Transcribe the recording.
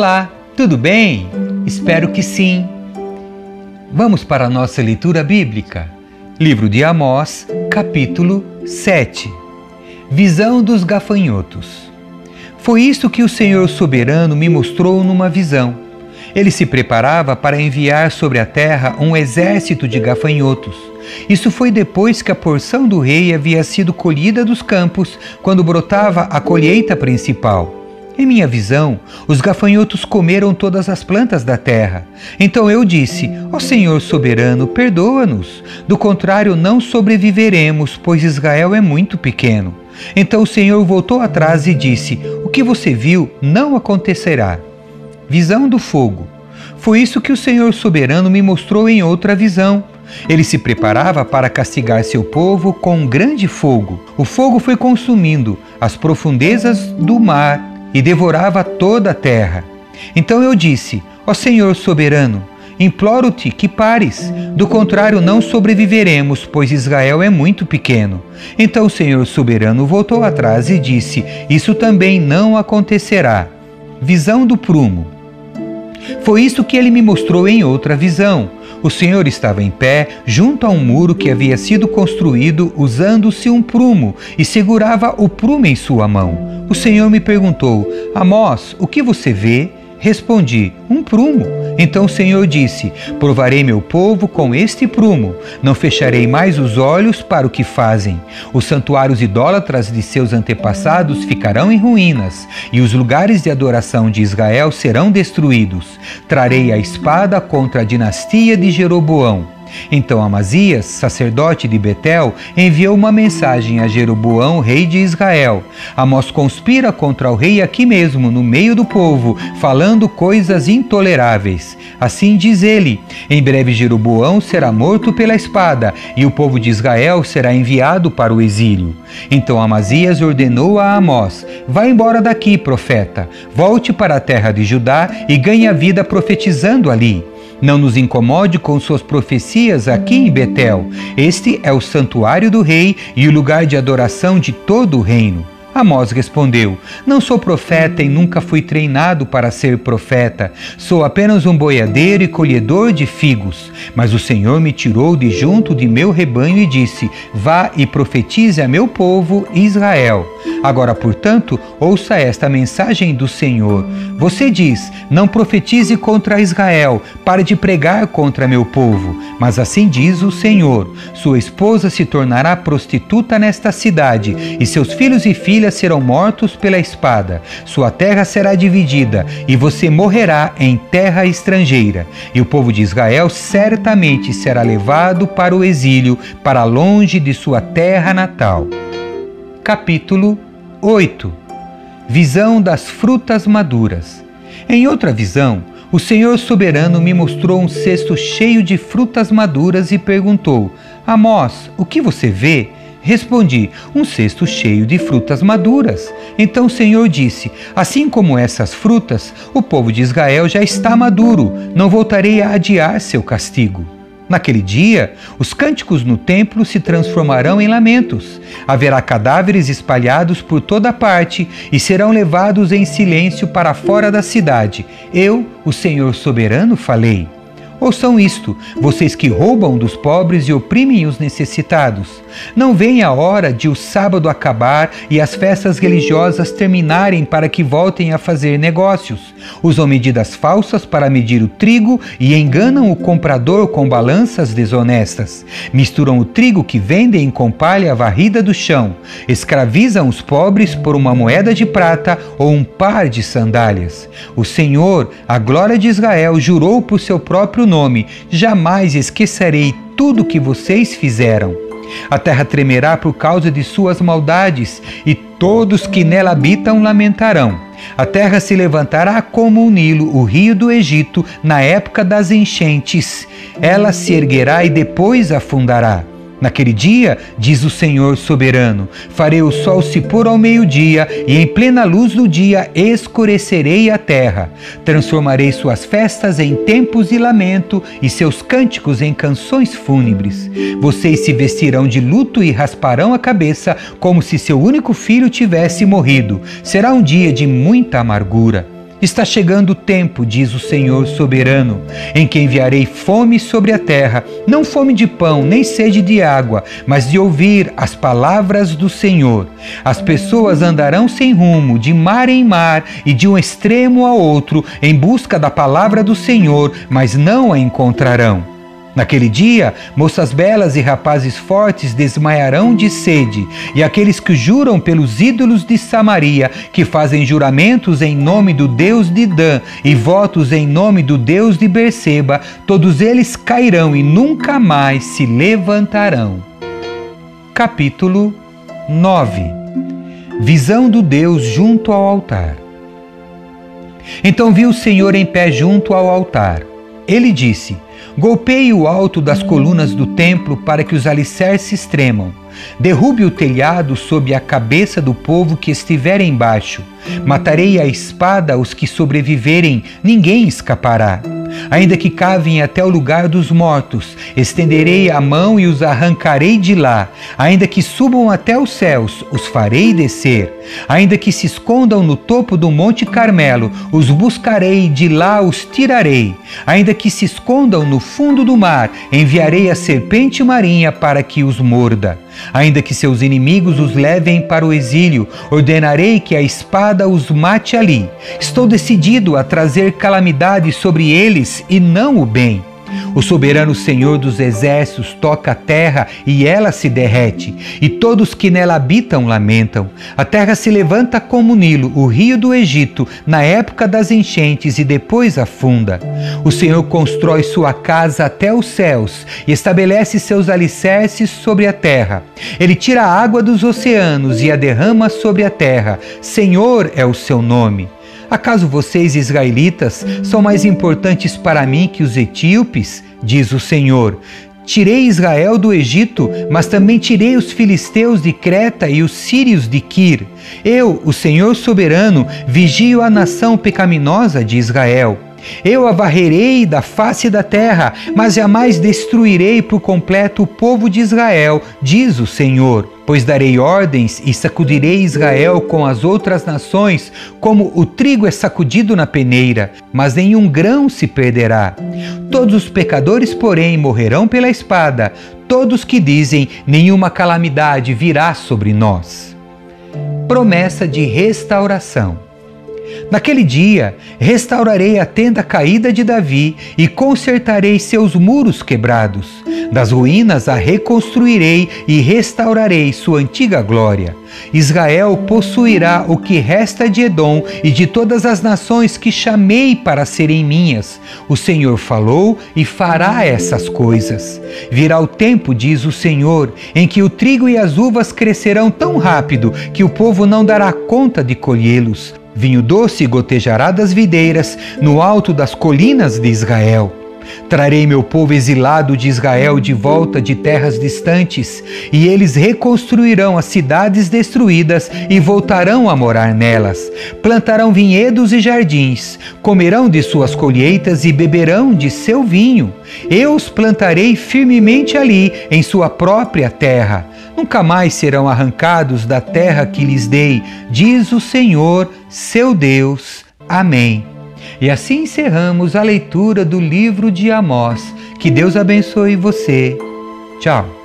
Olá, tudo bem? Espero que sim. Vamos para a nossa leitura bíblica. Livro de Amós, capítulo 7. Visão dos gafanhotos. Foi isso que o Senhor soberano me mostrou numa visão. Ele se preparava para enviar sobre a terra um exército de gafanhotos. Isso foi depois que a porção do rei havia sido colhida dos campos, quando brotava a colheita principal. Em minha visão, os gafanhotos comeram todas as plantas da terra. Então eu disse: Ó oh Senhor soberano, perdoa-nos. Do contrário, não sobreviveremos, pois Israel é muito pequeno. Então o Senhor voltou atrás e disse: O que você viu não acontecerá. Visão do fogo. Foi isso que o Senhor soberano me mostrou em outra visão. Ele se preparava para castigar seu povo com um grande fogo. O fogo foi consumindo as profundezas do mar e devorava toda a terra. Então eu disse: Ó Senhor soberano, imploro-te que pares, do contrário não sobreviveremos, pois Israel é muito pequeno. Então o Senhor soberano voltou atrás e disse: Isso também não acontecerá. Visão do prumo. Foi isso que ele me mostrou em outra visão. O Senhor estava em pé junto a um muro que havia sido construído usando-se um prumo e segurava o prumo em sua mão. O Senhor me perguntou: Amós, o que você vê? Respondi: Um prumo. Então o Senhor disse: Provarei meu povo com este prumo. Não fecharei mais os olhos para o que fazem. Os santuários idólatras de seus antepassados ficarão em ruínas, e os lugares de adoração de Israel serão destruídos. Trarei a espada contra a dinastia de Jeroboão então Amazias, sacerdote de Betel, enviou uma mensagem a Jeroboão, rei de Israel. Amós conspira contra o rei aqui mesmo, no meio do povo, falando coisas intoleráveis. Assim diz ele: Em breve Jeroboão será morto pela espada, e o povo de Israel será enviado para o exílio. Então Amazias ordenou a Amós: Vá embora daqui, profeta. Volte para a terra de Judá e ganhe a vida profetizando ali. Não nos incomode com suas profecias aqui em Betel. Este é o santuário do rei e o lugar de adoração de todo o reino. Amós respondeu: Não sou profeta e nunca fui treinado para ser profeta. Sou apenas um boiadeiro e colhedor de figos. Mas o Senhor me tirou de junto de meu rebanho e disse: Vá e profetize a meu povo Israel. Agora, portanto, ouça esta mensagem do Senhor. Você diz: Não profetize contra Israel, pare de pregar contra meu povo. Mas assim diz o Senhor: Sua esposa se tornará prostituta nesta cidade, e seus filhos e filhas serão mortos pela espada, sua terra será dividida, e você morrerá em terra estrangeira. E o povo de Israel certamente será levado para o exílio, para longe de sua terra natal. Capítulo 8 Visão das frutas maduras. Em outra visão, o Senhor soberano me mostrou um cesto cheio de frutas maduras e perguntou: Amós, o que você vê? Respondi: Um cesto cheio de frutas maduras. Então o Senhor disse: Assim como essas frutas, o povo de Israel já está maduro, não voltarei a adiar seu castigo. Naquele dia, os cânticos no templo se transformarão em lamentos. Haverá cadáveres espalhados por toda parte e serão levados em silêncio para fora da cidade. Eu, o Senhor soberano, falei. Ouçam isto, vocês que roubam dos pobres e oprimem os necessitados. Não vem a hora de o sábado acabar e as festas religiosas terminarem para que voltem a fazer negócios. Usam medidas falsas para medir o trigo e enganam o comprador com balanças desonestas. Misturam o trigo que vendem com palha varrida do chão. Escravizam os pobres por uma moeda de prata ou um par de sandálias. O Senhor, a glória de Israel, jurou por seu próprio nome: jamais esquecerei tudo que vocês fizeram. A terra tremerá por causa de suas maldades, e todos que nela habitam lamentarão. A terra se levantará como o Nilo, o rio do Egito, na época das enchentes. Ela se erguerá e depois afundará. Naquele dia, diz o Senhor soberano, farei o sol se pôr ao meio-dia, e em plena luz do dia escurecerei a terra. Transformarei suas festas em tempos de lamento e seus cânticos em canções fúnebres. Vocês se vestirão de luto e rasparão a cabeça, como se seu único filho tivesse morrido. Será um dia de muita amargura. Está chegando o tempo, diz o Senhor soberano, em que enviarei fome sobre a terra, não fome de pão, nem sede de água, mas de ouvir as palavras do Senhor. As pessoas andarão sem rumo, de mar em mar e de um extremo a outro, em busca da palavra do Senhor, mas não a encontrarão. Naquele dia, moças belas e rapazes fortes desmaiarão de sede, e aqueles que juram pelos ídolos de Samaria, que fazem juramentos em nome do Deus de Dan e votos em nome do Deus de Berseba, todos eles cairão e nunca mais se levantarão. Capítulo 9 Visão do Deus junto ao altar. Então viu o Senhor em pé junto ao altar. Ele disse: Golpeie o alto das colunas do templo para que os alicerces tremam. Derrube o telhado sob a cabeça do povo que estiver embaixo. Matarei a espada os que sobreviverem, ninguém escapará. Ainda que cavem até o lugar dos mortos, estenderei a mão e os arrancarei de lá. Ainda que subam até os céus, os farei descer. Ainda que se escondam no topo do Monte Carmelo, os buscarei de lá os tirarei. Ainda que se escondam no fundo do mar, enviarei a serpente marinha para que os morda. Ainda que seus inimigos os levem para o exílio, ordenarei que a espada os mate ali. Estou decidido a trazer calamidade sobre eles e não o bem. O soberano Senhor dos exércitos toca a terra e ela se derrete, e todos que nela habitam lamentam. A terra se levanta como Nilo, o rio do Egito, na época das enchentes e depois afunda. O Senhor constrói sua casa até os céus e estabelece seus alicerces sobre a terra. Ele tira a água dos oceanos e a derrama sobre a terra. Senhor é o seu nome. Acaso vocês, israelitas, são mais importantes para mim que os etíopes? Diz o Senhor. Tirei Israel do Egito, mas também tirei os filisteus de Creta e os sírios de Quir. Eu, o Senhor soberano, vigio a nação pecaminosa de Israel. Eu a varrerei da face da terra, mas jamais destruirei por completo o povo de Israel, diz o Senhor. Pois darei ordens e sacudirei Israel com as outras nações, como o trigo é sacudido na peneira, mas nenhum grão se perderá. Todos os pecadores, porém, morrerão pela espada, todos que dizem: nenhuma calamidade virá sobre nós. Promessa de restauração. Naquele dia restaurarei a tenda caída de Davi e consertarei seus muros quebrados. Das ruínas a reconstruirei e restaurarei sua antiga glória. Israel possuirá o que resta de Edom e de todas as nações que chamei para serem minhas. O Senhor falou e fará essas coisas. Virá o tempo, diz o Senhor, em que o trigo e as uvas crescerão tão rápido que o povo não dará conta de colhê-los. Vinho doce gotejará das videiras no alto das colinas de Israel. Trarei meu povo exilado de Israel de volta de terras distantes, e eles reconstruirão as cidades destruídas e voltarão a morar nelas. Plantarão vinhedos e jardins, comerão de suas colheitas e beberão de seu vinho. Eu os plantarei firmemente ali, em sua própria terra. Nunca mais serão arrancados da terra que lhes dei, diz o Senhor, seu Deus. Amém. E assim encerramos a leitura do livro de Amós. Que Deus abençoe você. Tchau.